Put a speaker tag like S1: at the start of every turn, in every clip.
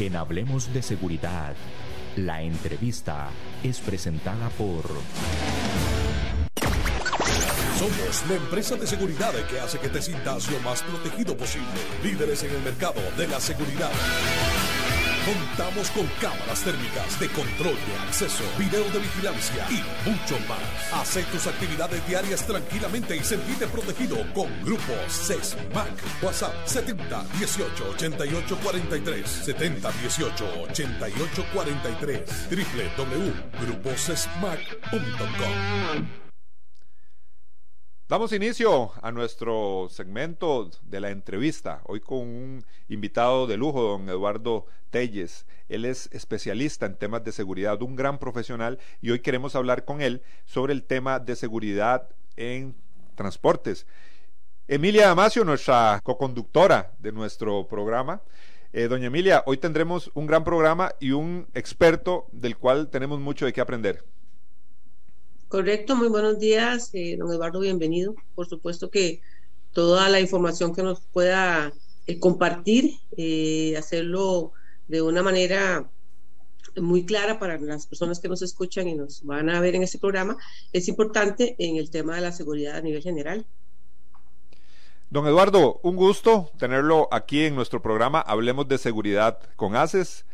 S1: En Hablemos de Seguridad, la entrevista es presentada por...
S2: Somos la empresa de seguridad que hace que te sientas lo más protegido posible. Líderes en el mercado de la seguridad. Contamos con cámaras térmicas de control de acceso, video de vigilancia y mucho más. Haz tus actividades diarias tranquilamente y sentirte protegido con Grupo CESMAC. WhatsApp 70 18 88 43 70 18 88 43 www.gruposesmac.com
S3: Damos inicio a nuestro segmento de la entrevista, hoy con un invitado de lujo, don Eduardo Telles. Él es especialista en temas de seguridad, un gran profesional, y hoy queremos hablar con él sobre el tema de seguridad en transportes. Emilia Damasio, nuestra coconductora de nuestro programa. Eh, doña Emilia, hoy tendremos un gran programa y un experto del cual tenemos mucho de qué aprender.
S4: Correcto, muy buenos días, eh, don Eduardo, bienvenido. Por supuesto que toda la información que nos pueda eh, compartir, eh, hacerlo de una manera muy clara para las personas que nos escuchan y nos van a ver en este programa, es importante en el tema de la seguridad a nivel general.
S3: Don Eduardo, un gusto tenerlo aquí en nuestro programa Hablemos de Seguridad con ACES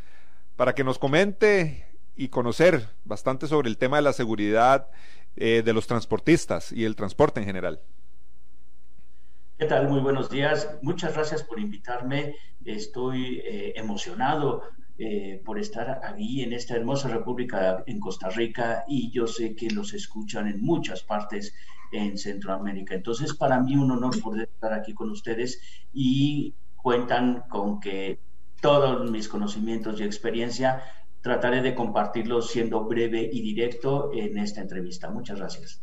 S3: para que nos comente y conocer bastante sobre el tema de la seguridad eh, de los transportistas y el transporte en general.
S5: ¿Qué tal? Muy buenos días. Muchas gracias por invitarme. Estoy eh, emocionado eh, por estar aquí en esta hermosa república en Costa Rica y yo sé que los escuchan en muchas partes en Centroamérica. Entonces, para mí un honor poder estar aquí con ustedes y cuentan con que todos mis conocimientos y experiencia trataré de compartirlo siendo breve y directo en esta entrevista. Muchas gracias.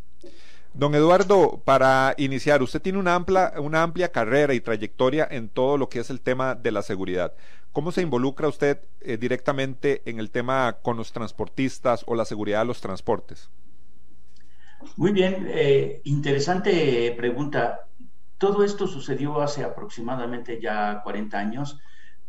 S3: Don Eduardo, para iniciar, usted tiene una amplia, una amplia carrera y trayectoria en todo lo que es el tema de la seguridad. ¿Cómo se involucra usted eh, directamente en el tema con los transportistas o la seguridad de los transportes?
S5: Muy bien, eh, interesante pregunta. Todo esto sucedió hace aproximadamente ya 40 años,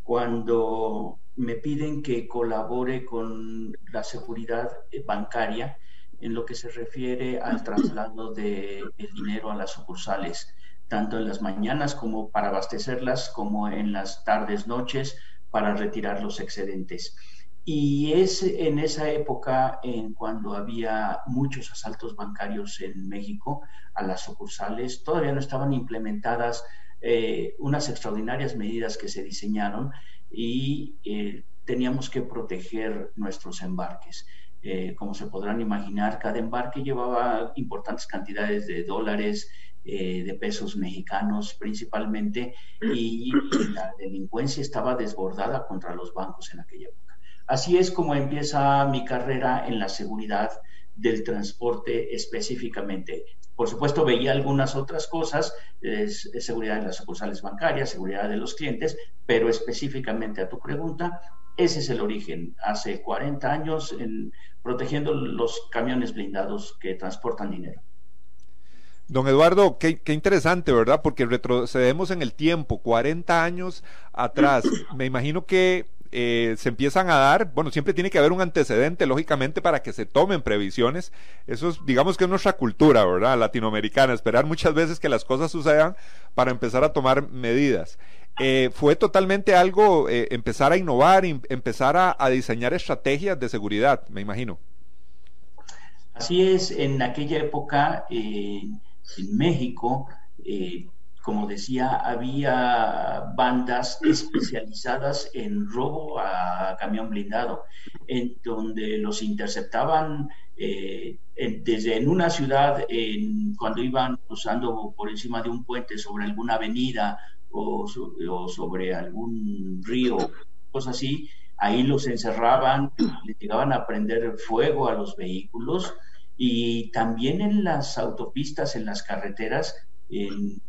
S5: cuando me piden que colabore con la seguridad bancaria en lo que se refiere al traslado de dinero a las sucursales, tanto en las mañanas como para abastecerlas, como en las tardes, noches, para retirar los excedentes. Y es en esa época en cuando había muchos asaltos bancarios en México a las sucursales, todavía no estaban implementadas eh, unas extraordinarias medidas que se diseñaron y eh, teníamos que proteger nuestros embarques. Eh, como se podrán imaginar, cada embarque llevaba importantes cantidades de dólares, eh, de pesos mexicanos principalmente, y la delincuencia estaba desbordada contra los bancos en aquella época. Así es como empieza mi carrera en la seguridad del transporte específicamente. Por supuesto, veía algunas otras cosas, seguridad de las sucursales bancarias, seguridad de los clientes, pero específicamente a tu pregunta, ese es el origen. Hace 40 años en, protegiendo los camiones blindados que transportan dinero.
S3: Don Eduardo, qué, qué, interesante, ¿verdad? Porque retrocedemos en el tiempo, 40 años atrás. Me imagino que eh, se empiezan a dar, bueno, siempre tiene que haber un antecedente, lógicamente, para que se tomen previsiones. Eso es, digamos que es nuestra cultura, ¿verdad? Latinoamericana, esperar muchas veces que las cosas sucedan para empezar a tomar medidas. Eh, fue totalmente algo, eh, empezar a innovar, empezar a, a, diseñar estrategias de seguridad, me imagino.
S5: Así es, en aquella época en México, como decía, había bandas especializadas en robo a camión blindado, en donde los interceptaban eh, desde en una ciudad, cuando iban cruzando por encima de un puente sobre alguna avenida o, o sobre algún río, cosas así, ahí los encerraban, les llegaban a prender fuego a los vehículos. Y también en las autopistas, en las carreteras, en,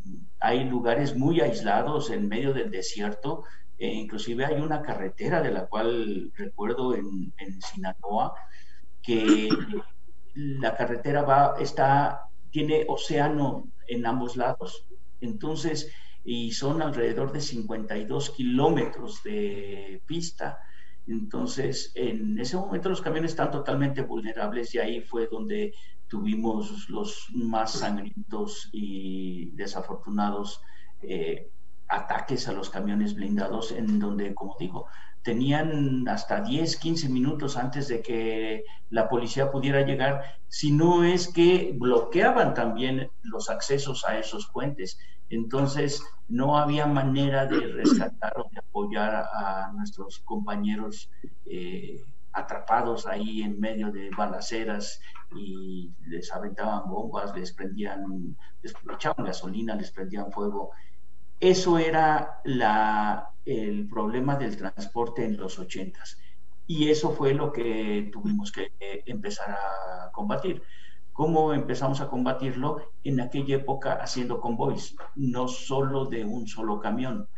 S5: hay lugares muy aislados en medio del desierto, e inclusive hay una carretera de la cual recuerdo en, en Sinaloa, que la carretera va, está, tiene océano en ambos lados. Entonces, y son alrededor de 52 kilómetros de pista. Entonces, en ese momento los camiones están totalmente vulnerables y ahí fue donde tuvimos los más sangrientos y desafortunados eh, ataques a los camiones blindados en donde, como digo, tenían hasta 10, 15 minutos antes de que la policía pudiera llegar, si no es que bloqueaban también los accesos a esos puentes. Entonces, no había manera de rescatar o de apoyar a, nuestros compañeros eh, atrapados ahí en medio de balaceras y les aventaban bombas, les prendían, les echaban gasolina, les prendían fuego. Eso era la, el problema del transporte en los ochentas. Y eso fue lo que tuvimos que eh, empezar a combatir. ¿Cómo empezamos a combatirlo? En aquella época haciendo convoys, no solo de un solo camión.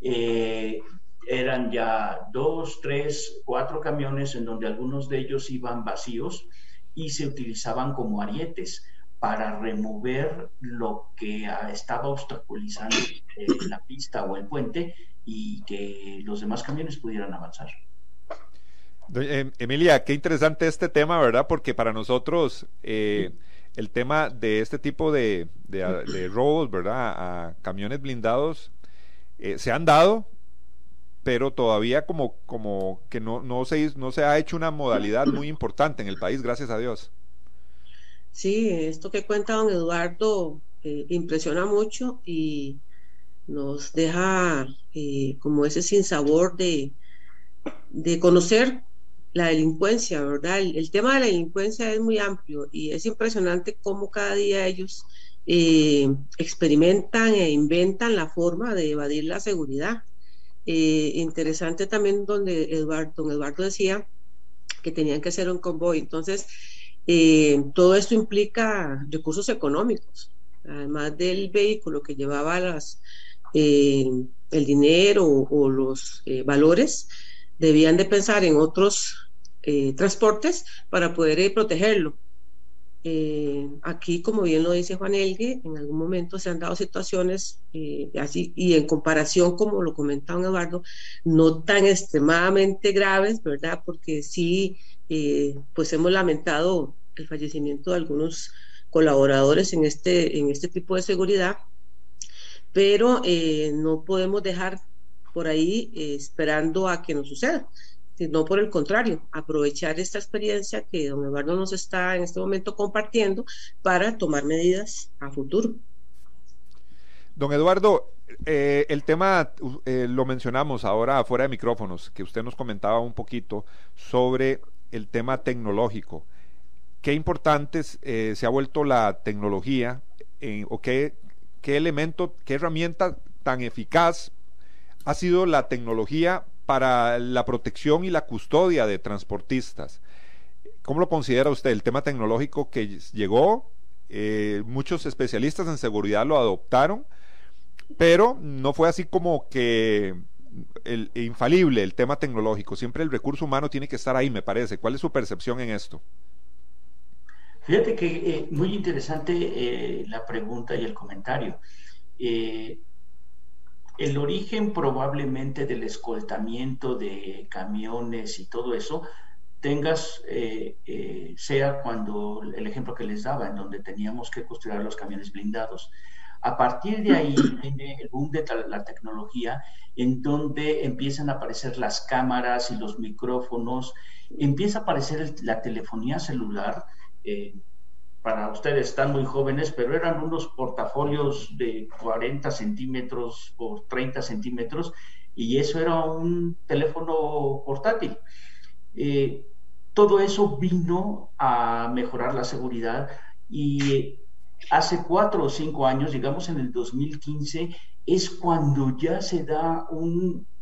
S5: Eh, eran ya dos, tres, cuatro camiones en donde algunos de ellos iban vacíos y se utilizaban como arietes para remover lo que estaba obstaculizando eh, la pista o el puente y que los demás camiones pudieran avanzar.
S3: Em, Emilia, qué interesante este tema, ¿verdad? Porque para nosotros eh, el tema de este tipo de, de, robos, ¿verdad? A camiones blindados eh, se han dado, pero todavía como, como que no, no, se, no se ha hecho una modalidad muy importante en el país, gracias a Dios.
S4: Sí, esto que cuenta don Eduardo eh, impresiona mucho y nos deja eh, como ese sinsabor de, de conocer la delincuencia, ¿verdad? El, tema de la delincuencia es muy amplio y es impresionante cómo cada día ellos eh, experimentan e inventan la forma de evadir la seguridad. Interesante también donde Eduardo, don Eduardo decía que tenían que hacer un convoy. Entonces, eh, todo esto implica recursos económicos, además del vehículo que llevaba las, eh, el dinero o, los eh, valores, debían de pensar en otros transportes para poder protegerlo. Aquí, como bien lo dice Juan Elgue, en algún momento se han dado situaciones así, y en comparación, como lo comentaba Eduardo, no tan extremadamente graves, ¿verdad? Porque sí eh, pues hemos lamentado el fallecimiento de algunos colaboradores en este, en este tipo de seguridad, pero eh, no podemos dejar por ahí eh, esperando a que nos suceda, sino por el contrario, aprovechar esta experiencia que don Eduardo nos está en este momento compartiendo para tomar medidas a futuro.
S3: Don Eduardo, el tema lo mencionamos ahora fuera de micrófonos, que usted nos comentaba un poquito sobre el tema tecnológico. Qué importante eh, se ha vuelto la tecnología o qué, qué elemento, qué herramienta tan eficaz ha sido la tecnología para la protección y la custodia de transportistas. ¿Cómo lo considera usted? El tema tecnológico que llegó, eh, muchos especialistas en seguridad lo adoptaron, pero no fue así como que el, infalible el tema tecnológico. Siempre el recurso humano tiene que estar ahí, me parece. ¿Cuál es su percepción en esto?
S5: Fíjate que eh, muy interesante eh, la pregunta y el comentario. Eh, el origen probablemente del escoltamiento de camiones y todo eso tengas, sea cuando el ejemplo que les daba, en donde teníamos que construir los camiones blindados. A partir de ahí viene el boom de la tecnología, en donde empiezan a aparecer las cámaras y los micrófonos, empieza a aparecer la telefonía celular. Eh, para ustedes están muy jóvenes, pero eran unos portafolios de 40 centímetros o 30 centímetros, y eso era un teléfono portátil. Eh, todo eso vino a mejorar la seguridad y hace cuatro o cinco años, digamos en el 2015, es cuando ya se da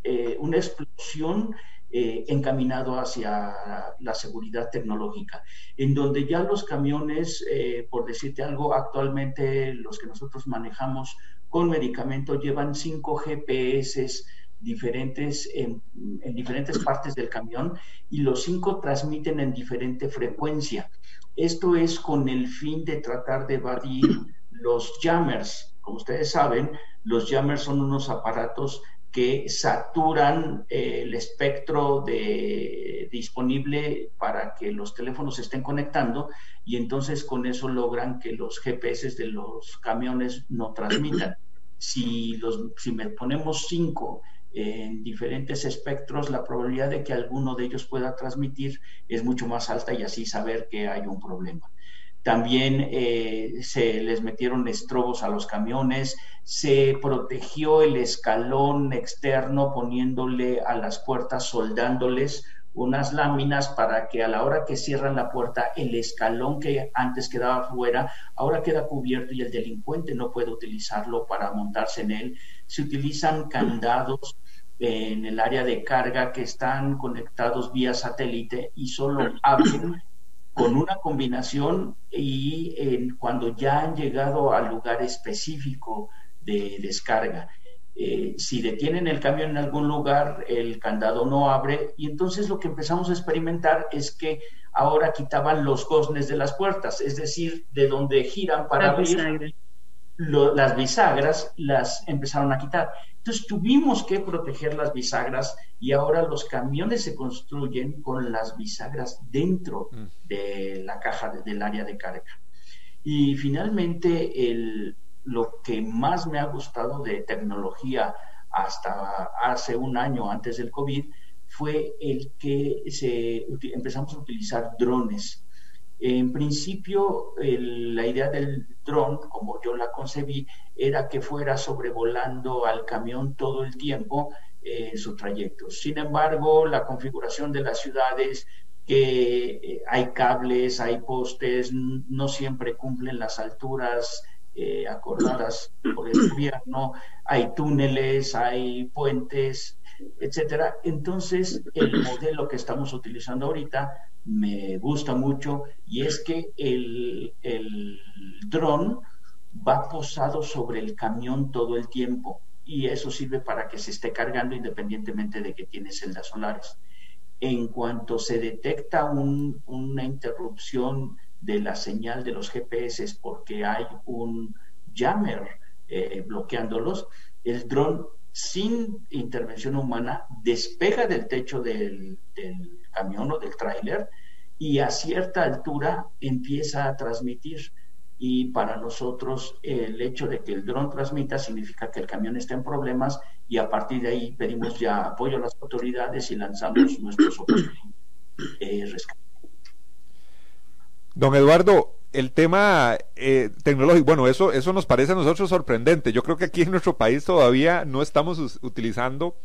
S5: eh, una explosión eh, encaminado hacia la seguridad tecnológica, en donde ya los camiones, eh, por decirte algo, actualmente los que nosotros manejamos con medicamento llevan cinco GPS diferentes en, en, diferentes partes del camión y los cinco transmiten en diferente frecuencia. Esto es con el fin de tratar de evadir los jammers. Como ustedes saben, los jammers son unos aparatos que saturan eh, el espectro de, disponible para que los teléfonos se estén conectando y entonces con eso logran que los GPS de los camiones no transmitan. Si, los, si me ponemos cinco en diferentes espectros, la probabilidad de que alguno de ellos pueda transmitir es mucho más alta y así saber que hay un problema. También eh, se les metieron estrobos a los camiones, se protegió el escalón externo poniéndole a las puertas, soldándoles unas láminas para que a la hora que cierran la puerta, el escalón que antes quedaba fuera, ahora queda cubierto y el delincuente no puede utilizarlo para montarse en él. Se utilizan candados en el área de carga que están conectados vía satélite y solo abren con una combinación y cuando ya han llegado al lugar específico de descarga. Eh, si detienen el camión en algún lugar, el candado no abre y entonces lo que empezamos a experimentar es que ahora quitaban los goznes de las puertas, es decir, de donde giran para abrir, las bisagras las empezaron a quitar. Entonces tuvimos que proteger las bisagras y ahora los camiones se construyen con las bisagras dentro mm. de la caja del área de carga. Y finalmente, el, lo que más me ha gustado de tecnología hasta hace un año antes del COVID fue el que se, empezamos a utilizar drones en principio, la idea del dron, como yo la concebí, era que fuera sobrevolando al camión todo el tiempo en eh, su trayecto. Sin embargo, la configuración de las ciudades, que eh, hay cables, hay postes, no siempre cumplen las alturas eh, acordadas por el gobierno, hay túneles, hay puentes, etcétera. Entonces, el modelo que estamos utilizando ahorita me gusta mucho y es que el, el dron va posado sobre el camión todo el tiempo y eso sirve para que se esté cargando independientemente de que tiene celdas solares. En cuanto se detecta una interrupción de la señal de los GPS porque hay un jammer eh, bloqueándolos, el dron sin intervención humana despega del techo del, camión o del tráiler y a cierta altura empieza a transmitir. Y para nosotros el hecho de que el dron transmita significa que el camión está en problemas y a partir de ahí pedimos ya apoyo a las autoridades y lanzamos nuestros eh, rescate.
S3: Don Eduardo, el tema eh, tecnológico, bueno, eso, eso nos parece a nosotros sorprendente. Yo creo que aquí en nuestro país todavía no estamos utilizando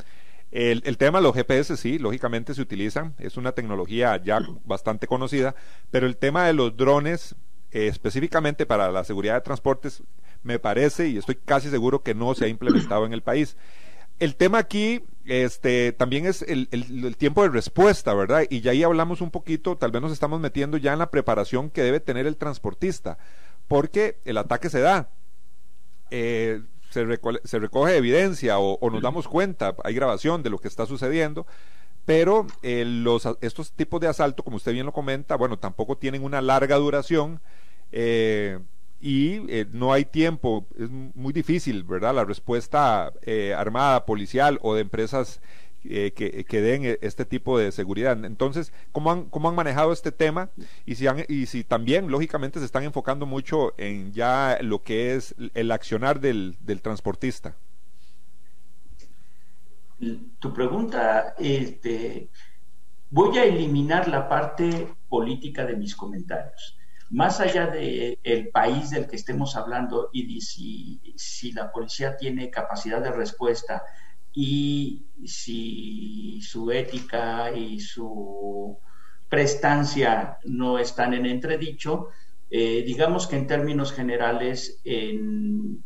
S3: el, el, tema de los GPS sí, lógicamente se utilizan, es una tecnología ya bastante conocida, pero el tema de los drones, eh, específicamente para la seguridad de transportes, me parece y estoy casi seguro que no se ha implementado en el país. El tema aquí este, también es el, el, tiempo de respuesta, ¿verdad? Y ya ahí hablamos un poquito, tal vez nos estamos metiendo ya en la preparación que debe tener el transportista, porque el ataque se da. Eh, se, se recoge evidencia o, nos damos cuenta, hay grabación de lo que está sucediendo, pero eh, los, estos tipos de asalto, como usted bien lo comenta, bueno, tampoco tienen una larga duración eh, y eh, no hay tiempo, es muy difícil, ¿verdad? La respuesta armada, policial o de empresas eh, que, den e, este tipo de seguridad. Entonces, ¿cómo han, cómo han manejado este tema? Y si, han, y si también, lógicamente, se están enfocando mucho en ya lo que es el accionar del, del transportista.
S5: Tu pregunta, este, voy a eliminar la parte política de mis comentarios. Más allá del el país del que estemos hablando y de si, si la policía tiene capacidad de respuesta, y si su ética y su prestancia no están en entredicho, eh, digamos que en términos generales en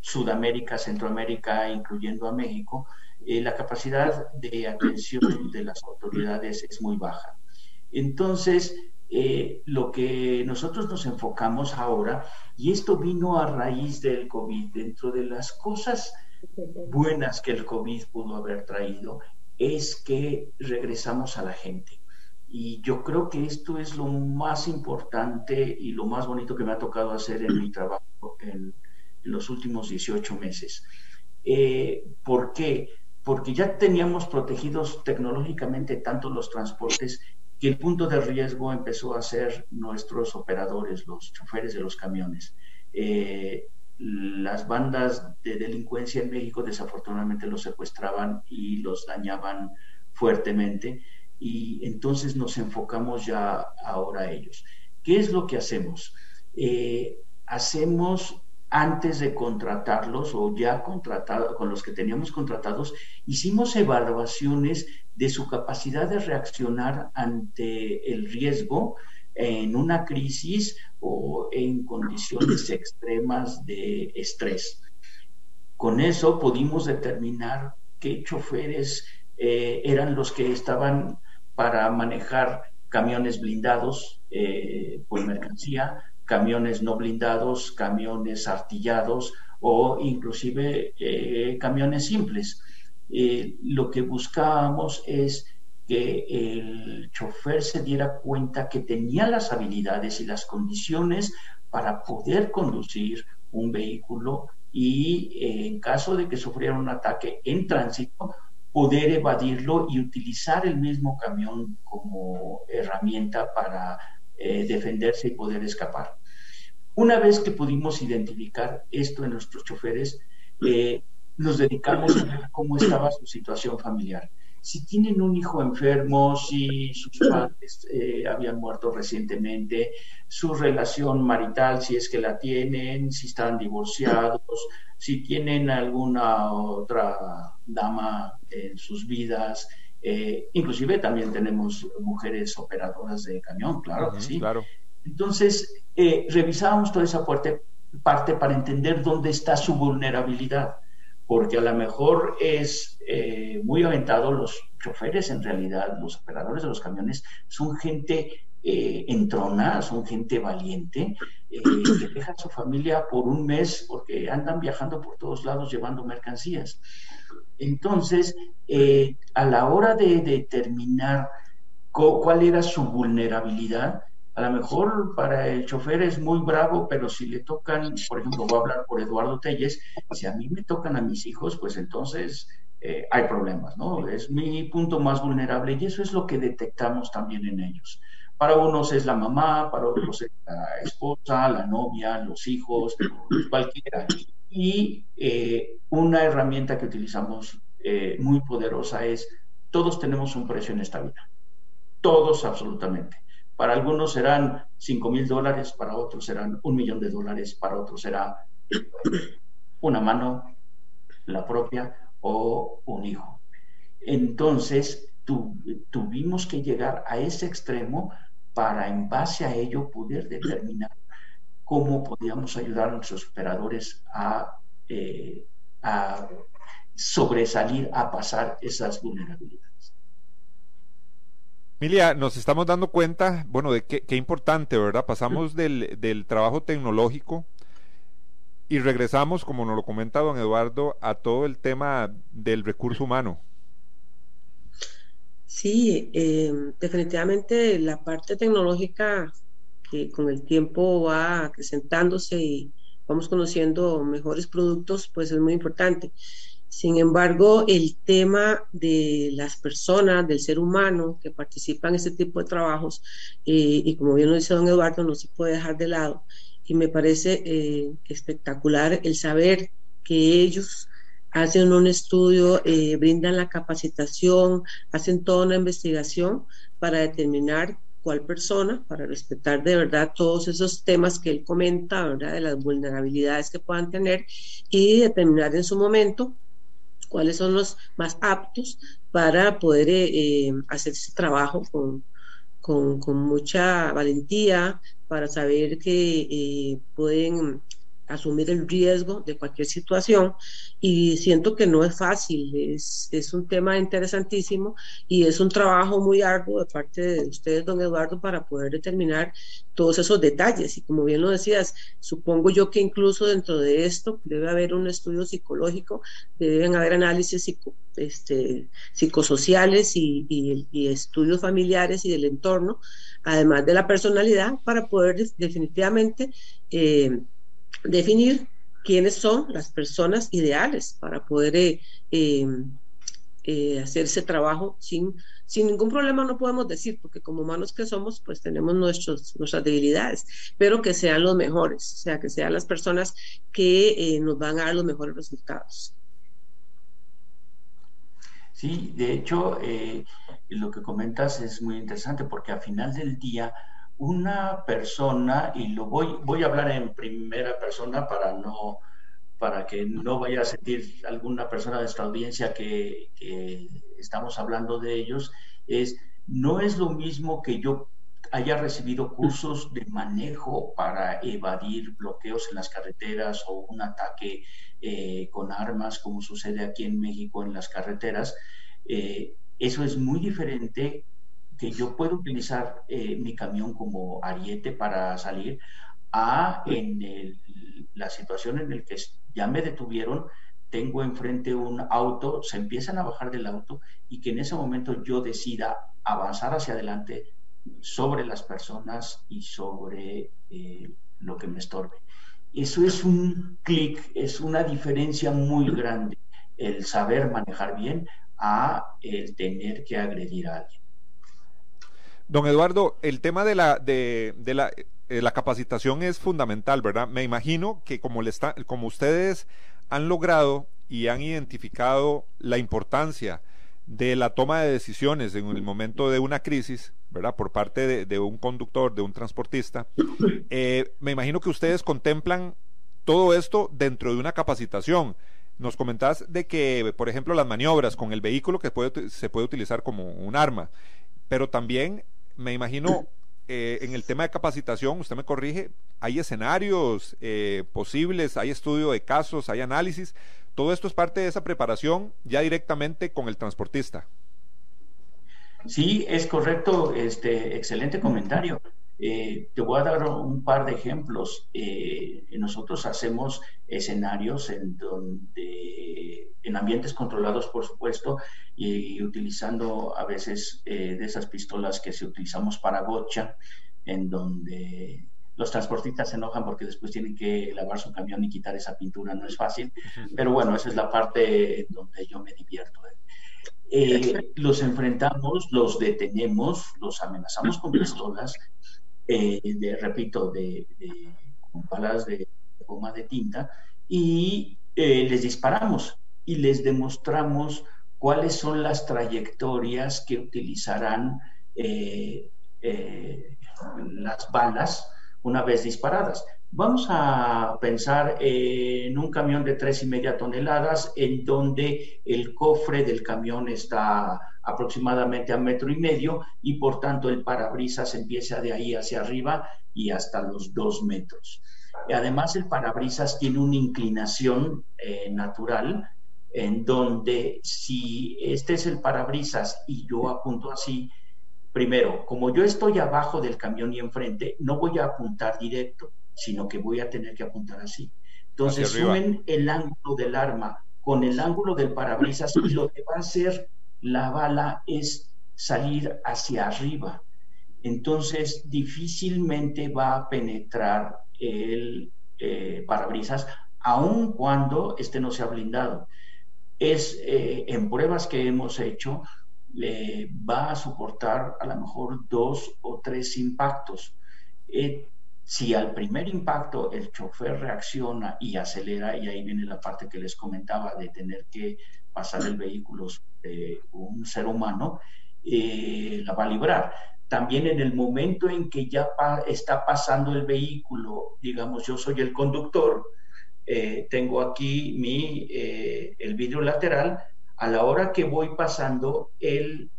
S5: Sudamérica, Centroamérica, incluyendo a México, eh, la capacidad de atención de las autoridades es muy baja. Entonces, eh, lo que nosotros nos enfocamos ahora, y esto vino a raíz del COVID, dentro de las cosas buenas que el COVID pudo haber traído es que regresamos a la gente. Y yo creo que esto es lo más importante y lo más bonito que me ha tocado hacer en mi trabajo en, los últimos 18 meses. Eh, ¿Por qué? porque ya teníamos protegidos tecnológicamente tanto los transportes que el punto de riesgo empezó a ser nuestros operadores, los choferes de los camiones. Eh, las bandas de delincuencia en México desafortunadamente los secuestraban y los dañaban fuertemente y entonces nos enfocamos ya ahora a ellos. ¿Qué es lo que hacemos? Eh, hacemos antes de contratarlos o ya contratado, con los que teníamos contratados, hicimos evaluaciones de su capacidad de reaccionar ante el riesgo en una crisis o en condiciones extremas de estrés. Con eso pudimos determinar qué choferes eh, eran los que estaban para manejar camiones blindados eh, por mercancía, camiones no blindados, camiones artillados o inclusive eh, camiones simples. Eh, lo que buscábamos es que el chofer se diera cuenta que tenía las habilidades y las condiciones para poder conducir un vehículo y en caso de que sufriera un ataque en tránsito, poder evadirlo y utilizar el mismo camión como herramienta para eh, defenderse y poder escapar. Una vez que pudimos identificar esto en nuestros choferes, eh, nos dedicamos a ver cómo estaba su situación familiar. Si tienen un hijo enfermo, si sus padres eh, habían muerto recientemente, su relación marital, si es que la tienen, si están divorciados, si tienen alguna otra dama en sus vidas. Eh, inclusive también tenemos mujeres operadoras de camión, claro que sí.
S3: Claro.
S5: Entonces, eh, revisábamos toda esa parte, parte para entender dónde está su vulnerabilidad, porque a lo mejor es eh, muy aventado, los choferes en realidad, los operadores de los camiones, son gente eh, entrona, son gente valiente, eh, que deja su familia por un mes porque andan viajando por todos lados llevando mercancías. Entonces, eh, a la hora de determinar cuál era su vulnerabilidad, a lo mejor para el chofer es muy bravo, pero si le tocan, por ejemplo, voy a hablar por Eduardo Telles, si a mí me tocan a mis hijos, pues entonces eh, hay problemas, ¿no? Es mi punto más vulnerable y eso es lo que detectamos también en ellos. Para unos es la mamá, para otros es la esposa, la novia, los hijos, cualquiera. Y eh, una herramienta que utilizamos eh, muy poderosa es, todos tenemos un precio en esta vida. Todos absolutamente. Para algunos serán 5 mil dólares, para otros serán un millón de dólares, para otros será una mano, la propia, o un hijo. Entonces, tuvimos que llegar a ese extremo para en base a ello poder determinar cómo podíamos ayudar a nuestros operadores eh, a, sobresalir, a pasar esas vulnerabilidades.
S3: Emilia, nos estamos dando cuenta, bueno, de qué, importante, ¿verdad? Pasamos del, del, trabajo tecnológico y regresamos, como nos lo comenta don Eduardo, a todo el tema del recurso humano.
S4: Sí, eh, definitivamente la parte tecnológica que con el tiempo va acrecentándose y vamos conociendo mejores productos, pues es muy importante. Sin embargo, el tema de las personas, del ser humano que participa en este tipo de trabajos, eh, y como bien lo dice don Eduardo, no se puede dejar de lado. Y me parece eh, espectacular el saber que ellos hacen un estudio, eh, brindan la capacitación, hacen toda una investigación para determinar cuál persona, para respetar de verdad todos esos temas que él comenta, de las vulnerabilidades que puedan tener y determinar en su momento cuáles son los más aptos para poder eh, eh, hacer ese trabajo con, con, con, mucha valentía, para saber que pueden asumir el riesgo de cualquier situación y siento que no es fácil, es, es, un tema interesantísimo y es un trabajo muy arduo de parte de ustedes, don Eduardo, para poder determinar todos esos detalles. Y como bien lo decías, supongo yo que incluso dentro de esto debe haber un estudio psicológico, deben haber análisis este, psicosociales y, y, estudios familiares y del entorno, además de la personalidad, para poder definitivamente... Eh, definir quiénes son las personas ideales para poder eh, eh, eh, hacer ese trabajo sin, sin ningún problema, no podemos decir, porque como humanos que somos, pues tenemos nuestros, nuestras debilidades, pero que sean los mejores, o sea, que sean las personas que nos van a dar los mejores resultados.
S5: Sí, de hecho, lo que comentas es muy interesante porque al final del día, una persona, y lo voy, voy a hablar en primera persona para no para que no vaya a sentir alguna persona de esta audiencia que, estamos hablando de ellos, es no es lo mismo que yo haya recibido cursos de manejo para evadir bloqueos en las carreteras o un ataque eh, con armas, como sucede aquí en México en las carreteras. Eh, eso es muy diferente que yo puedo utilizar eh, mi camión como ariete para salir a en la situación en la que ya me detuvieron, tengo enfrente un auto, se empiezan a bajar del auto y que en ese momento yo decida avanzar hacia adelante sobre las personas y sobre eh, lo que me estorbe. Eso es un clic, es una diferencia muy grande, el saber manejar bien a el tener que agredir a alguien.
S3: Don Eduardo, el tema de la, de, de la eh, la capacitación es fundamental, ¿verdad? Me imagino que como, le está, como ustedes han logrado y han identificado la importancia de la toma de decisiones en el momento de una crisis, ¿verdad? Por parte de, un conductor, de un transportista, eh, me imagino que ustedes contemplan todo esto dentro de una capacitación. Nos comentás de que, por ejemplo, las maniobras con el vehículo que puede, se puede utilizar como un arma, pero también me imagino eh, en el tema de capacitación, usted me corrige, hay escenarios eh, posibles, hay estudio de casos, hay análisis. Todo esto es parte de esa preparación ya directamente con el transportista.
S5: Sí, es correcto. Este excelente comentario. Eh, te voy a dar un par de ejemplos. nosotros hacemos escenarios en donde, en ambientes controlados, por supuesto, y, utilizando a veces eh, de esas pistolas que se utilizamos para gocha, en donde los transportistas se enojan porque después tienen que lavar su camión y quitar esa pintura, no es fácil, pero bueno, esa es la parte donde yo me divierto. ¿eh? Eh, los enfrentamos, los detenemos, los amenazamos con pistolas, de, repito, de, con balas de goma de tinta, y les disparamos y les demostramos cuáles son las trayectorias que utilizarán eh, eh, las balas una vez disparadas. Vamos a pensar en un camión de tres y media toneladas en donde el cofre del camión está aproximadamente a metro y medio y por tanto el parabrisas empieza de ahí hacia arriba y hasta los dos metros. Además el parabrisas tiene una inclinación eh, natural en donde si este es el parabrisas y yo apunto así, primero, como yo estoy abajo del camión y enfrente, no voy a apuntar directo, sino que voy a tener que apuntar así. Entonces sumen el ángulo del arma con el ángulo del parabrisas y lo que va a hacer la bala es salir hacia arriba. Entonces difícilmente va a penetrar el eh, parabrisas, aun cuando este no sea blindado es eh, en pruebas que hemos hecho, le va a soportar a lo mejor dos o tres impactos. Eh, si al primer impacto el chofer reacciona y acelera, y ahí viene la parte que les comentaba de tener que pasar el vehículo de un ser humano, eh, la va a librar. También en el momento en que ya está pasando el vehículo, digamos, yo soy el conductor, eh, tengo aquí mi, eh, el vidrio lateral, a la hora que voy pasando, el,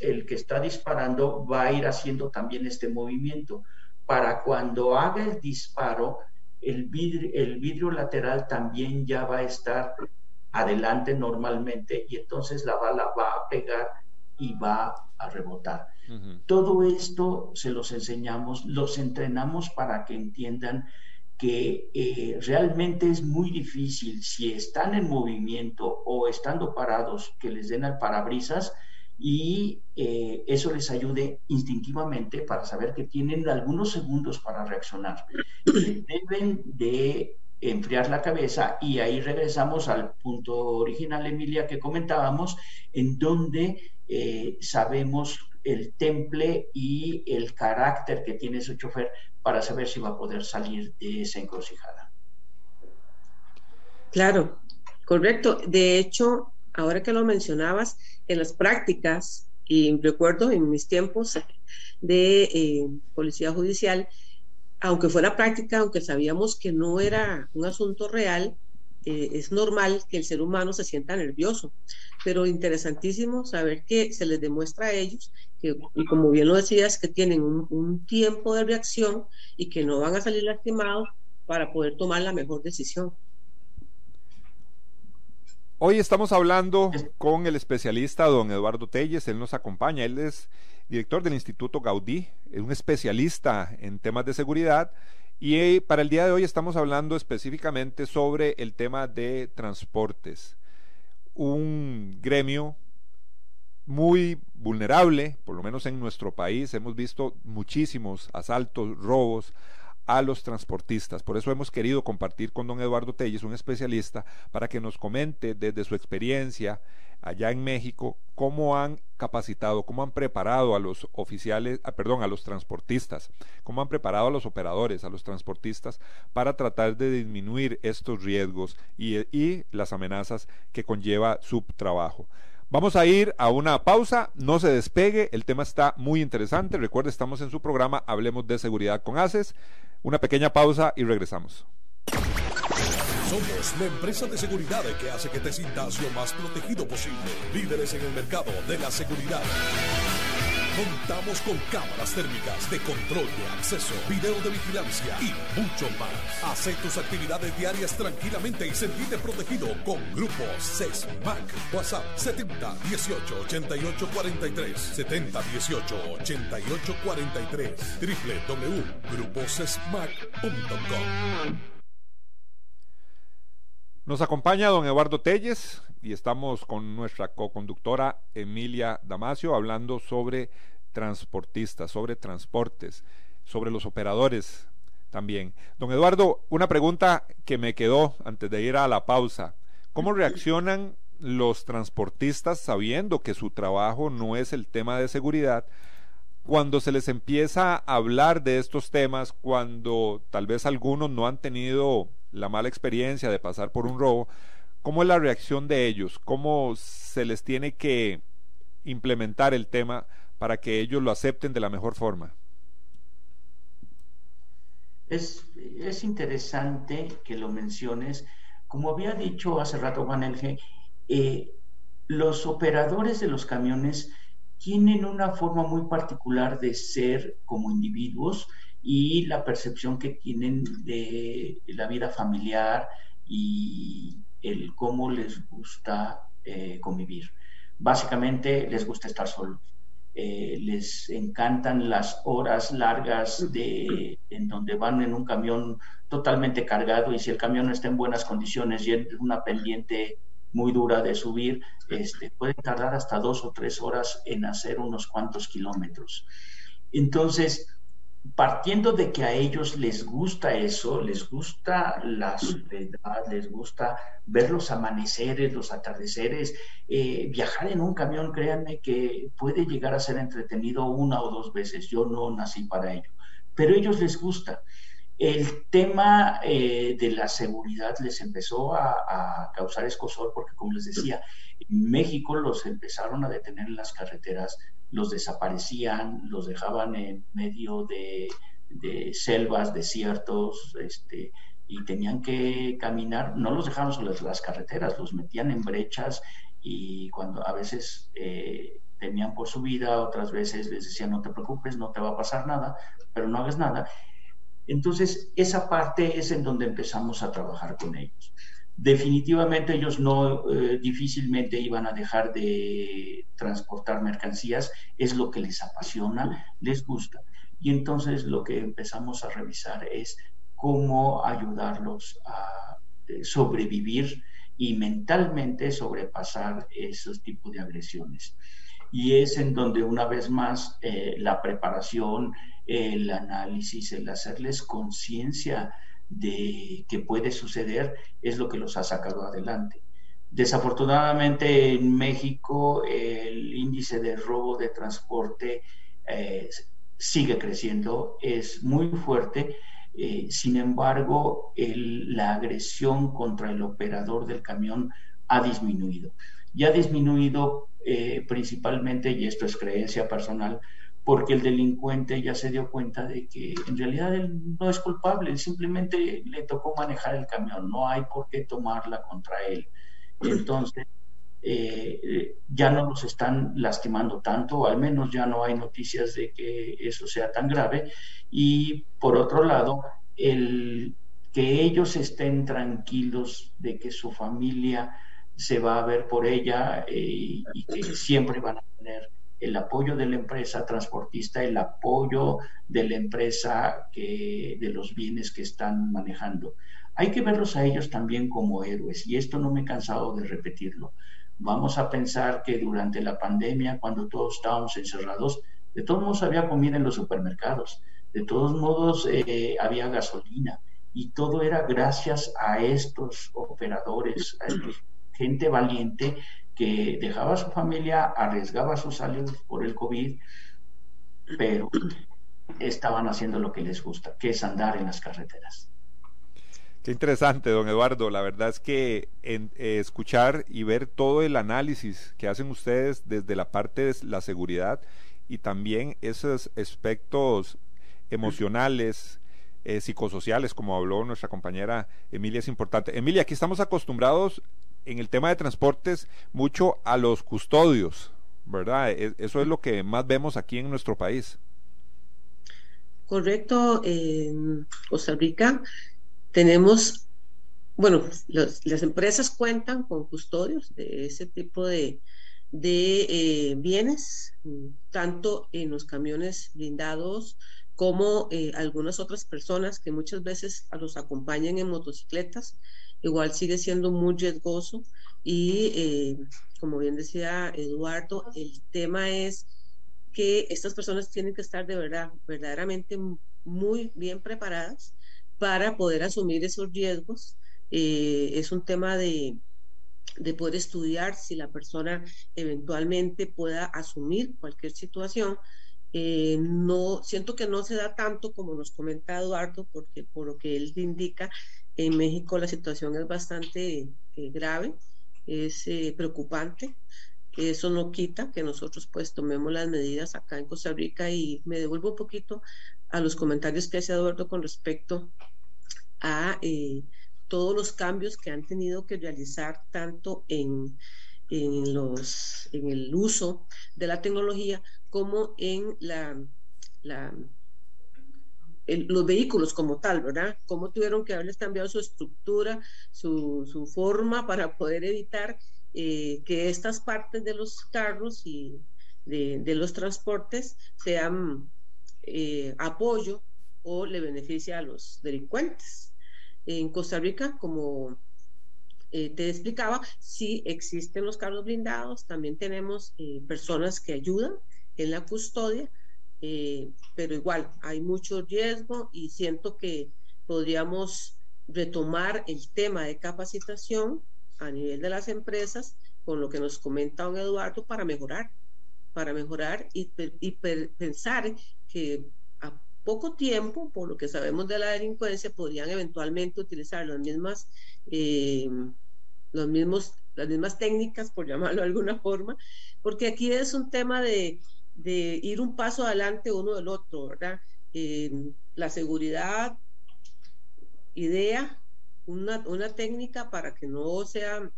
S5: el que está disparando va a ir haciendo también este movimiento. Para cuando haga el disparo, el vidrio, el vidrio lateral también ya va a estar adelante normalmente y entonces la bala va a pegar y va a rebotar. Todo esto se los enseñamos, los entrenamos para que entiendan que eh, realmente es muy difícil si están en movimiento o estando parados que les den al parabrisas y eh, eso les ayude instintivamente para saber que tienen algunos segundos para reaccionar. Deben de enfriar la cabeza y ahí regresamos al punto original, Emilia, que comentábamos, en donde eh, sabemos el temple y el carácter que tiene ese chofer para saber si va a poder salir de esa encrucijada.
S4: Claro, correcto. De hecho, ahora que lo mencionabas, en las prácticas, y recuerdo en mis tiempos de eh, policía judicial, aunque fuera práctica, aunque sabíamos que no era un asunto real, eh, es normal que el ser humano se sienta nervioso, pero interesantísimo saber que se les demuestra a ellos que, y como bien lo decías, que tienen un, un tiempo de reacción y que no van a salir lastimados para poder tomar la mejor decisión.
S3: Hoy estamos hablando con el especialista don Eduardo Telles, él nos acompaña, él es director del Instituto Gaudí, es un especialista en temas de seguridad y eh, para el día de hoy estamos hablando específicamente sobre el tema de transportes, un gremio muy vulnerable, por lo menos en nuestro país, hemos visto muchísimos asaltos, robos a los transportistas. Por eso hemos querido compartir con don Eduardo Telles, un especialista, para que nos comente desde su experiencia allá en México cómo han capacitado, cómo han preparado a los oficiales, ah, perdón, a los transportistas, cómo han preparado a los operadores, a los transportistas para tratar de disminuir estos riesgos y, y las amenazas que conlleva su trabajo. Vamos a ir a una pausa, no se despegue, el tema está muy interesante. Recuerde, estamos en su programa Hablemos de Seguridad con ACES. Una pequeña pausa y regresamos.
S2: Somos la empresa de seguridad que hace que te sientas lo más protegido posible. Líderes en el mercado de la seguridad. Contamos con cámaras térmicas de control de acceso, video de vigilancia y mucho más. Haz tus actividades diarias tranquilamente y sentirte protegido con grupos CESMAC. WhatsApp 70 18 88 43 70 18 88 43 www.gruposesmac.com
S3: Nos acompaña don Eduardo Telles, y estamos con nuestra co-conductora Emilia Damasio hablando sobre transportistas, sobre transportes, sobre los operadores también. Don Eduardo, una pregunta que me quedó antes de ir a la pausa. ¿Cómo reaccionan los transportistas sabiendo que su trabajo no es el tema de seguridad? Cuando se les empieza a hablar de estos temas, cuando tal vez algunos no han tenido la mala experiencia de pasar por un robo, ¿Cómo es la reacción de ellos? ¿Cómo se les tiene que implementar el tema para que ellos lo acepten de la mejor forma?
S5: Es, interesante que lo menciones. Como había dicho hace rato Juan Elge, eh, los operadores de los camiones tienen una forma muy particular de ser como individuos y la percepción que tienen de la vida familiar y el cómo les gusta eh, convivir. Básicamente les gusta estar solos. Eh, les encantan las horas largas de, en donde van en un camión totalmente cargado y si el camión está en buenas condiciones y es una pendiente muy dura de subir, este, pueden tardar hasta dos o tres horas en hacer unos cuantos kilómetros. Entonces, partiendo de que a ellos les gusta eso, les gusta la soledad, les gusta ver los amaneceres, los atardeceres, eh, viajar en un camión, créanme que puede llegar a ser entretenido una o dos veces. Yo no nací para ello, pero a ellos les gusta. El tema eh, de la seguridad les empezó a, causar escosor porque, como les decía, en México los empezaron a detener en las carreteras, los desaparecían, los dejaban en medio de, selvas, desiertos, este, y tenían que caminar, no los dejaban sobre las carreteras, los metían en brechas y cuando a veces eh, temían por su vida, otras veces les decían no te preocupes, no te va a pasar nada, pero no hagas nada. Entonces, esa parte es en donde empezamos a trabajar con ellos. Definitivamente ellos no eh, difícilmente iban a dejar de transportar mercancías, es lo que les apasiona, les gusta. Y entonces lo que empezamos a revisar es cómo ayudarlos a eh, sobrevivir y mentalmente sobrepasar esos tipos de agresiones. Y es en donde una vez más eh, la preparación, el análisis, el hacerles conciencia de que puede suceder es lo que los ha sacado adelante. Desafortunadamente en México el índice de robo de transporte eh, sigue creciendo, es muy fuerte. Eh, sin embargo, la agresión contra el operador del camión ha disminuido. Y ha disminuido eh, principalmente, y esto es creencia personal, porque el delincuente ya se dio cuenta de que en realidad él no es culpable, simplemente le tocó manejar el camión, no hay por qué tomarla contra él. Entonces, eh, ya no los están lastimando tanto, al menos ya no hay noticias de que eso sea tan grave. Y por otro lado, el que ellos estén tranquilos de que su familia se va a ver por ella eh, y que siempre van a tener el apoyo de la empresa transportista, el apoyo de la empresa que, de los bienes que están manejando. Hay que verlos a ellos también como héroes y esto no me he cansado de repetirlo. Vamos a pensar que durante la pandemia, cuando todos estábamos encerrados, de todos modos había comida en los supermercados, de todos modos eh, había gasolina y todo era gracias a estos operadores, a gente valiente que dejaba a su familia, arriesgaba su salud por el COVID, pero estaban haciendo lo que les gusta, que es andar en las carreteras.
S3: Qué interesante, don Eduardo. La verdad es que eh, escuchar y ver todo el análisis que hacen ustedes desde la parte de la seguridad y también esos aspectos emocionales, eh, psicosociales, como habló nuestra compañera Emilia, es importante. Emilia, aquí estamos acostumbrados en el tema de transportes mucho a los custodios, ¿verdad? E, eso es lo que más vemos aquí en nuestro país.
S4: Correcto, en Costa Rica tenemos, bueno, las empresas cuentan con custodios de ese tipo de, eh, bienes, tanto en los camiones blindados como eh, algunas otras personas que muchas veces los acompañan en motocicletas, igual sigue siendo muy riesgoso y eh, como bien decía Eduardo, el tema es que estas personas tienen que estar de verdad, verdaderamente muy bien preparadas para poder asumir esos riesgos. Eh, es un tema de, de poder estudiar si la persona eventualmente pueda asumir cualquier situación. Eh, no siento que no se da tanto como nos comenta Eduardo, porque por lo que él indica, en México la situación es bastante eh, grave, es preocupante. Eso no quita que nosotros pues tomemos las medidas acá en Costa Rica y me devuelvo un poquito a los comentarios que hace Eduardo con respecto a eh, todos los cambios que han tenido que realizar tanto en, en, los, en el uso de la tecnología como en la, la los vehículos como tal, ¿verdad? Cómo tuvieron que haberles cambiado su estructura, su, su forma para poder evitar eh, que estas partes de los carros y de, de los transportes sean eh, apoyo o le beneficia a los delincuentes. En Costa Rica, como eh, te explicaba, sí existen los carros blindados, también tenemos eh, personas que ayudan en la custodia, pero igual hay mucho riesgo y siento que podríamos retomar el tema de capacitación a nivel de las empresas con lo que nos comenta don Eduardo para mejorar, para mejorar y, pensar que a poco tiempo, por lo que sabemos de la delincuencia, podrían eventualmente utilizar las mismas, eh, los mismos, las mismas técnicas, por llamarlo de alguna forma, porque aquí es un tema de, ir un paso adelante uno del otro, ¿verdad? Eh, la seguridad, idea, una, una técnica para que no sea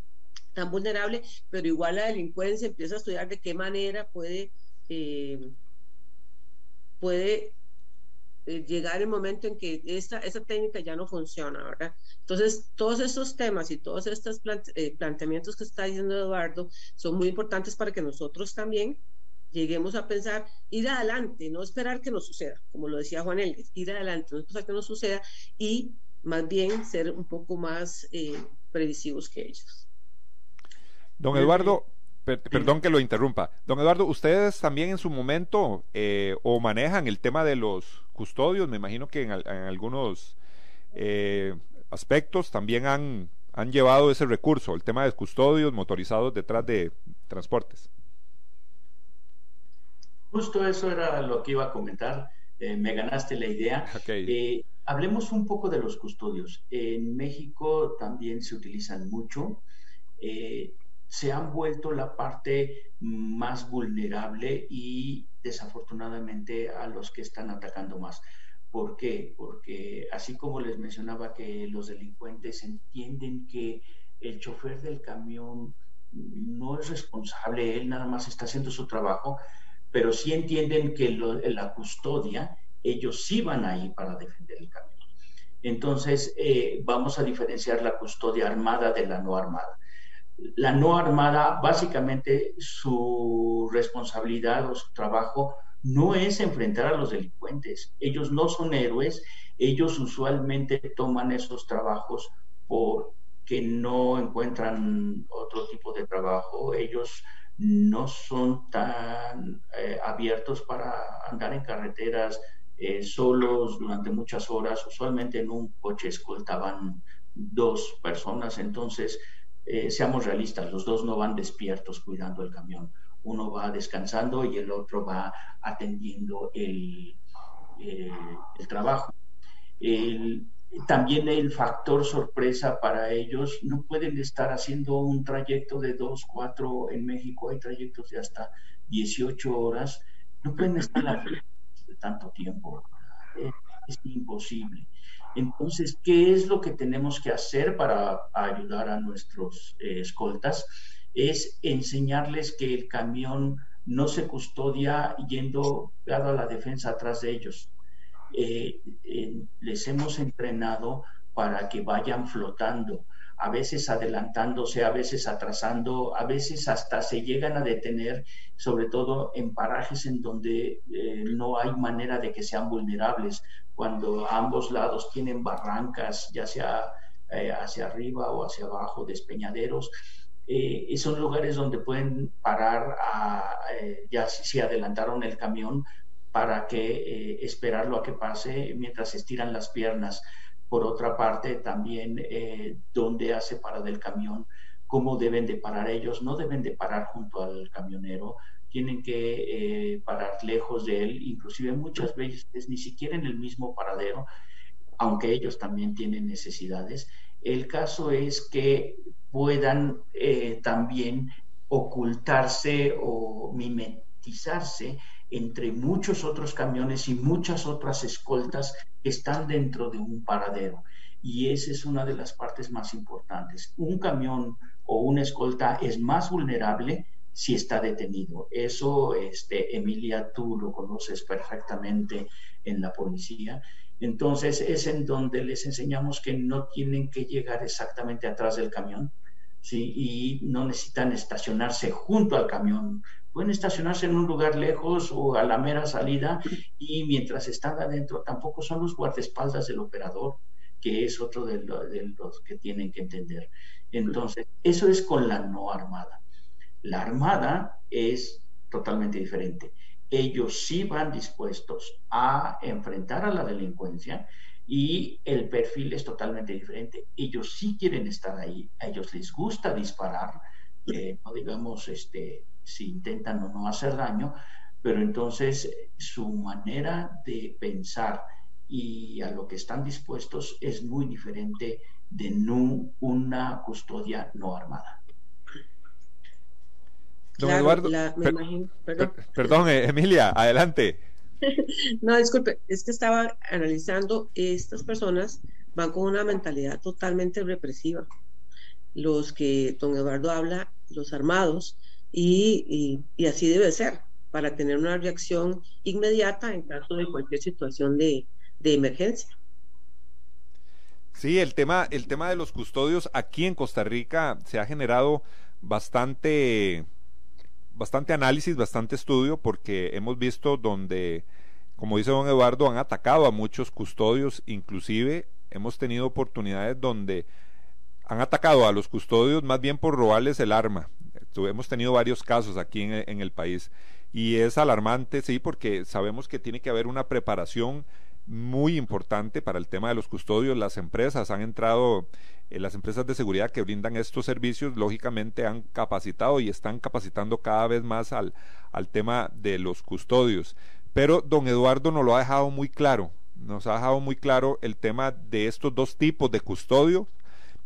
S4: tan vulnerable, pero igual la delincuencia empieza a estudiar de qué manera puede eh, puede eh, llegar el momento en que esta, esa técnica ya no funciona, ¿verdad? Entonces, todos estos temas y todos estos eh, planteamientos que está diciendo Eduardo son muy importantes para que nosotros también lleguemos a pensar, ir adelante, no esperar que nos suceda, como lo decía Juan Elgues, ir adelante, no esperar que nos suceda y más bien ser un poco más eh, previsivos que ellos.
S3: Don Eduardo, perdón que lo interrumpa. Don Eduardo, ustedes también en su momento eh, o manejan el tema de los custodios, me imagino que en, algunos eh, aspectos también han, han llevado ese recurso, el tema de custodios motorizados detrás de transportes.
S5: Justo eso era lo que iba a comentar. Eh, me ganaste la idea. Eh, hablemos un poco de los custodios. En México también se utilizan mucho. Eh, se han vuelto la parte más vulnerable y desafortunadamente a los que están atacando más. ¿Por qué? Porque así como les mencionaba que los delincuentes entienden que el chofer del camión no es responsable, él nada más está haciendo su trabajo, pero sí entienden que en la custodia ellos sí van ahí para defender el camión. Entonces, eh, vamos a diferenciar la custodia armada de la no armada. La no armada, básicamente, su responsabilidad o su trabajo no es enfrentar a los delincuentes. Ellos no son héroes, ellos usualmente toman esos trabajos porque no encuentran otro tipo de trabajo. Ellos no son tan eh, abiertos para andar en carreteras eh, solos durante muchas horas. Usualmente en un coche escoltaban dos personas, entonces eh, seamos realistas, los dos no van despiertos cuidando el camión. Uno va descansando y el otro va atendiendo el, el trabajo. El, también el factor sorpresa para ellos, no pueden estar haciendo un trayecto de dos, cuatro, en México hay trayectos de hasta 18 horas, no pueden estar de tanto tiempo, es, imposible. Entonces, ¿qué es lo que tenemos que hacer para ayudar a nuestros eh, escoltas? Es enseñarles que el camión no se custodia yendo a la defensa atrás de ellos eh, les hemos entrenado para que vayan flotando, a veces adelantándose, a veces atrasando, a veces hasta se llegan a detener, sobre todo en parajes en donde eh, no hay manera de que sean vulnerables, cuando ambos lados tienen barrancas, ya sea eh, hacia arriba o hacia abajo, despeñaderos. Eh, son lugares donde pueden parar, ya si adelantaron el camión, para que eh, esperarlo a que pase mientras estiran las piernas. Por otra parte, también eh, dónde hace parada el camión, cómo deben de parar ellos, no deben de parar junto al camionero, tienen que eh, parar lejos de él, inclusive muchas veces ni siquiera en el mismo paradero, aunque ellos también tienen necesidades. El caso es que puedan también ocultarse o mimetizarse entre muchos otros camiones y muchas otras escoltas que están dentro de un paradero. Y esa es una de las partes más importantes. Un camión o una escolta es más vulnerable si está detenido. Eso, este, Emilia, tú lo conoces perfectamente en la policía. Entonces es en donde les enseñamos que no tienen que llegar exactamente atrás del camión, ¿sí? y no necesitan estacionarse junto al camión pueden estacionarse en un lugar lejos o a la mera salida y mientras están adentro tampoco son los guardaespaldas del operador, que es otro de, los que tienen que entender. Entonces, eso es con la no armada. La armada es totalmente diferente. Ellos sí van dispuestos a enfrentar a la delincuencia y el perfil es totalmente diferente. Ellos sí quieren estar ahí, a ellos les gusta disparar, eh, no digamos este, si intentan o no hacer daño, pero entonces su manera de pensar y a lo que están dispuestos es muy diferente de una custodia no armada.
S3: Don Eduardo, perdón. Eh, Emilia, adelante.
S4: no, disculpe, es que estaba analizando, estas personas van con una mentalidad totalmente represiva. Los que don Eduardo habla, los armados, y, así debe ser para tener una reacción inmediata en caso de cualquier situación de, emergencia.
S3: Sí, el tema, el tema de los custodios aquí en Costa Rica se ha generado bastante, bastante análisis, bastante estudio, porque hemos visto donde, como dice don Eduardo, han atacado a muchos custodios, inclusive hemos tenido oportunidades donde han atacado a los custodios más bien por robarles el arma, hemos tenido varios casos aquí en, el país y es alarmante, sí, porque sabemos que tiene que haber una preparación muy importante para el tema de los custodios. Las empresas han entrado, eh, las empresas de seguridad que brindan estos servicios, lógicamente han capacitado y están capacitando cada vez más al, al tema de los custodios. Pero don Eduardo nos lo ha dejado muy claro, nos ha dejado muy claro el tema de estos dos tipos de custodio.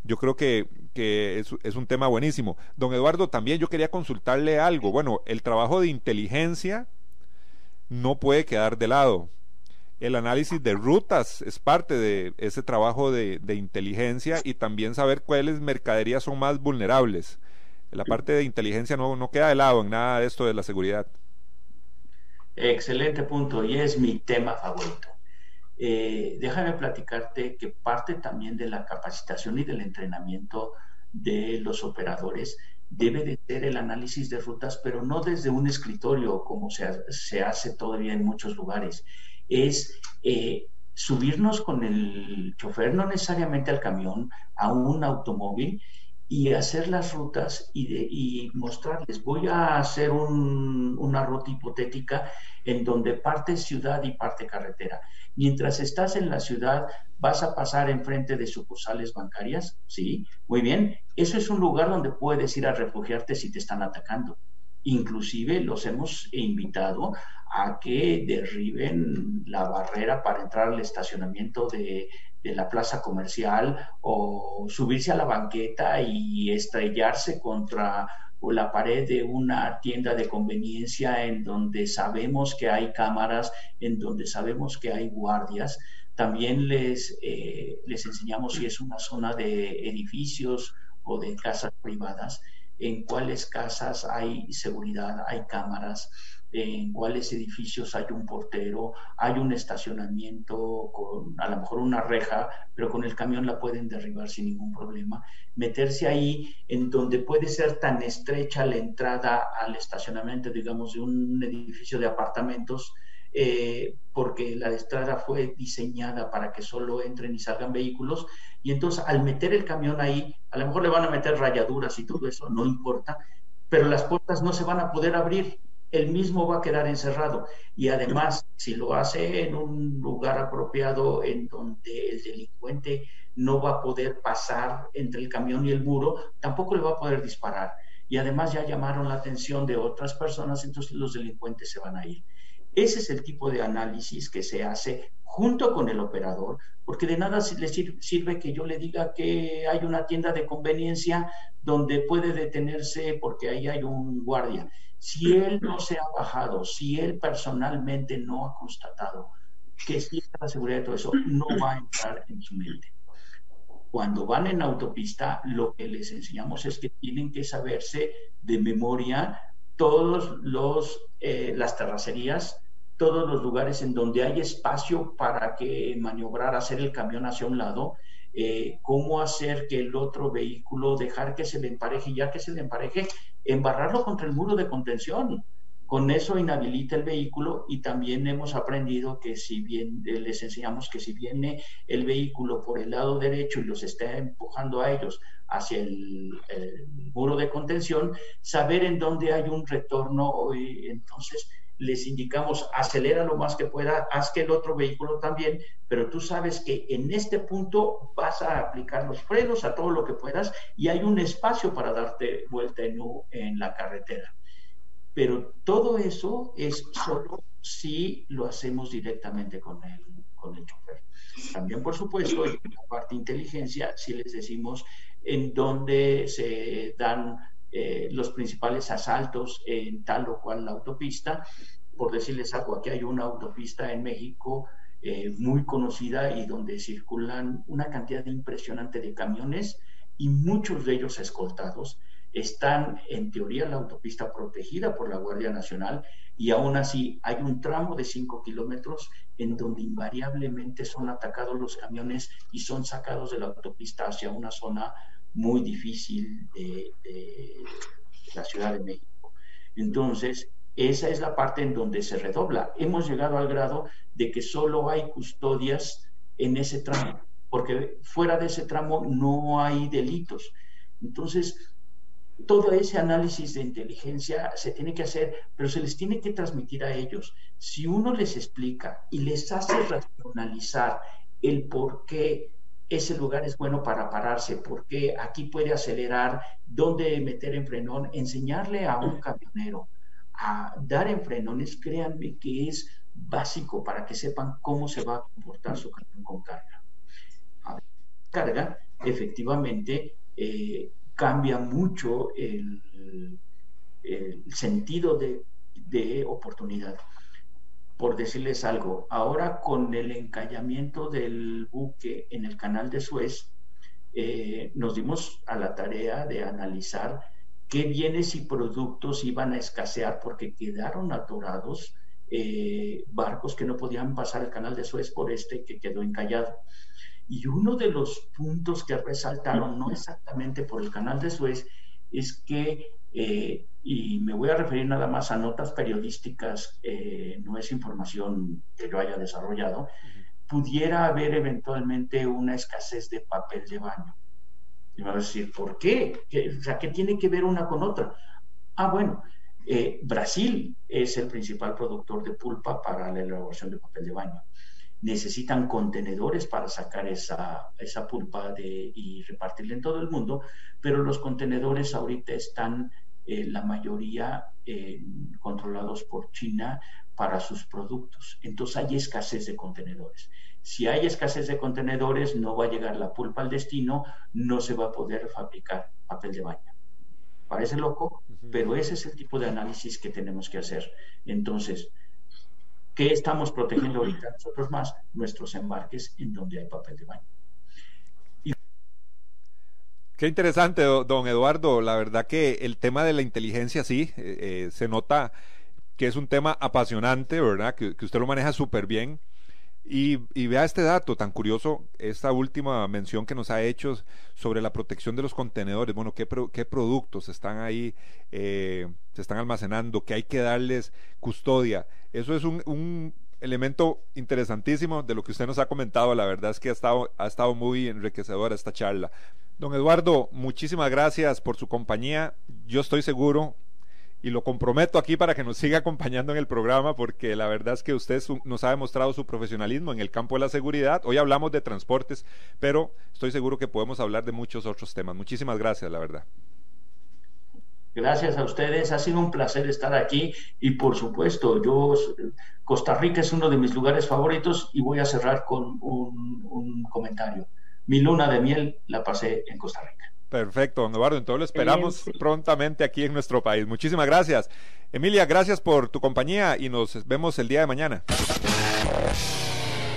S3: Yo creo que, que es, es, un tema buenísimo. Don Eduardo, también yo quería consultarle algo. Bueno, el trabajo de inteligencia no puede quedar de lado. El análisis de rutas es parte de ese trabajo de, de inteligencia y también saber cuáles mercaderías son más vulnerables. La parte de inteligencia no, no queda de lado en nada de esto de la seguridad.
S5: Excelente punto y es mi tema favorito. Eh, déjame platicarte que parte también de la capacitación y del entrenamiento de los operadores debe de ser el análisis de rutas, pero no desde un escritorio como se, se hace todavía en muchos lugares. Es eh, subirnos con el chofer, no necesariamente al camión, a un automóvil y hacer las rutas y, mostrarles. Voy a hacer una ruta hipotética en donde parte ciudad y parte carretera. Mientras estás en la ciudad, vas a pasar enfrente de sucursales bancarias, ¿sí? Muy bien. Eso es un lugar donde puedes ir a refugiarte si te están atacando. Inclusive los hemos invitado a que derriben la barrera para entrar al estacionamiento de, de la plaza comercial o subirse a la banqueta y estrellarse contra la pared de una tienda de conveniencia en donde sabemos que hay cámaras, en donde sabemos que hay guardias. También les, eh, les enseñamos si es una zona de edificios o de casas privadas, en cuáles casas hay seguridad, hay cámaras, en cuáles edificios hay un portero, hay un estacionamiento con a lo mejor una reja, pero con el camión la pueden derribar sin ningún problema. Meterse ahí en donde puede ser tan estrecha la entrada al estacionamiento, digamos, de un edificio de apartamentos, eh, porque la estrada fue diseñada para que solo entren y salgan vehículos, y entonces al meter el camión ahí, a lo mejor le van a meter rayaduras y todo eso, no importa, pero las puertas no se van a poder abrir el mismo va a quedar encerrado. Y además, si lo hace en un lugar apropiado en donde el delincuente no va a poder pasar entre el camión y el muro, tampoco le va a poder disparar. Y además ya llamaron la atención de otras personas, entonces los delincuentes se van a ir. Ese es el tipo de análisis que se hace junto con el operador, porque de nada le sirve que yo le diga que hay una tienda de conveniencia donde puede detenerse porque ahí hay un guardia. Si él no se ha bajado, si él personalmente no ha constatado que existe la seguridad de todo eso, no va a entrar en su mente. Cuando van en autopista, lo que les enseñamos es que tienen que saberse de memoria todos los eh, las terracerías, todos los lugares en donde hay espacio para que maniobrar, hacer el camión hacia un lado, eh, cómo hacer que el otro vehículo, dejar que se le empareje, ya que se le empareje, embarrarlo contra el muro de contención. Con eso inhabilita el vehículo y también hemos aprendido que si bien eh, les enseñamos que si viene el vehículo por el lado derecho y los está empujando a ellos hacia el, muro de contención, saber en dónde hay un retorno. Entonces, les indicamos acelera lo más que pueda, haz que el otro vehículo también, pero tú sabes que en este punto vas a aplicar los frenos a todo lo que puedas y hay un espacio para darte vuelta en, la carretera. Pero todo eso es solo si lo hacemos directamente con el, con el chofer. También, por supuesto, en la parte de inteligencia, si les decimos en dónde se dan eh, los principales asaltos en tal o cual autopista. Por decirles algo, aquí hay una autopista en México eh, muy conocida y donde circulan una cantidad impresionante de camiones y muchos de ellos escoltados. Están en teoría la autopista protegida por la Guardia Nacional y aún así hay un tramo de 5 kilómetros en donde invariablemente son atacados los camiones y son sacados de la autopista hacia una zona muy difícil de, la Ciudad de México. Entonces, esa es la parte en donde se redobla. Hemos llegado al grado de que solo hay custodias en ese tramo, porque fuera de ese tramo no hay delitos. Entonces, todo ese análisis de inteligencia se tiene que hacer, pero se les tiene que transmitir a ellos. Si uno les explica y les hace racionalizar el por qué ese lugar es bueno para pararse, por qué aquí puede acelerar, dónde meter en frenón, enseñarle a un camionero a dar en frenones, créanme que es básico para que sepan cómo se va a comportar su camión con carga. A carga, efectivamente, eh, cambia mucho el, sentido de, oportunidad. Por decirles algo, ahora con el encallamiento del buque en el canal de Suez, eh, nos dimos a la tarea de analizar qué bienes y productos iban a escasear porque quedaron atorados eh, barcos que no podían pasar el canal de Suez por este que quedó encallado. Y uno de los puntos que resaltaron, no exactamente por el canal de Suez, es que, eh, y me voy a referir nada más a notas periodísticas, eh, no es información que yo haya desarrollado, pudiera haber eventualmente una escasez de papel de baño. Y me va a decir, ¿por qué? ¿Qué, o sea, ¿qué tiene que ver una con otra? Ah, bueno, eh, Brasil es el principal productor de pulpa para la elaboración de papel de baño necesitan contenedores para sacar esa, esa pulpa y repartirla en todo el mundo, pero los contenedores ahorita están eh, la mayoría eh, controlados por China para sus productos. Entonces hay escasez de contenedores. Si hay escasez de contenedores, no va a llegar la pulpa al destino, no se va a poder fabricar papel de baño. Parece loco, pero ese es el tipo de análisis que tenemos que hacer. Entonces, ¿Qué estamos protegiendo ahorita nosotros más? Nuestros embarques en donde hay papel de baño.
S3: Qué interesante, don Eduardo. La verdad que el tema de la inteligencia sí, eh, eh, se nota que es un tema apasionante, ¿verdad? Que, usted lo maneja súper bien. Y, vea este dato tan curioso, esta última mención que nos ha hecho sobre la protección de los contenedores. Bueno, qué, qué productos están ahí, eh, se están almacenando, que hay que darles custodia. Eso es un, elemento interesantísimo de lo que usted nos ha comentado. La verdad es que ha estado, ha estado muy enriquecedora esta charla. Don Eduardo, muchísimas gracias por su compañía. Yo estoy seguro y lo comprometo aquí para que nos siga acompañando en el programa porque la verdad es que usted nos ha demostrado su profesionalismo en el campo de la seguridad. Hoy hablamos de transportes, pero estoy seguro que podemos hablar de muchos otros temas. Muchísimas gracias, la verdad.
S5: Gracias a ustedes, ha sido un placer estar aquí y por supuesto, yo Costa Rica es uno de mis lugares favoritos y voy a cerrar con un, comentario. Mi luna de miel la pasé en Costa Rica.
S3: Perfecto, don Eduardo. Entonces lo esperamos prontamente aquí en nuestro país. Muchísimas gracias. Emilia, gracias por tu compañía y nos vemos el día de mañana.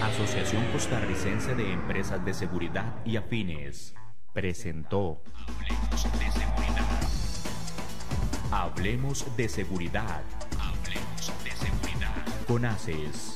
S1: Asociación Costarricense de Empresas de Seguridad y Afines presentó de Seguridad. Hablemos de seguridad. Hablemos de seguridad. Con ACES.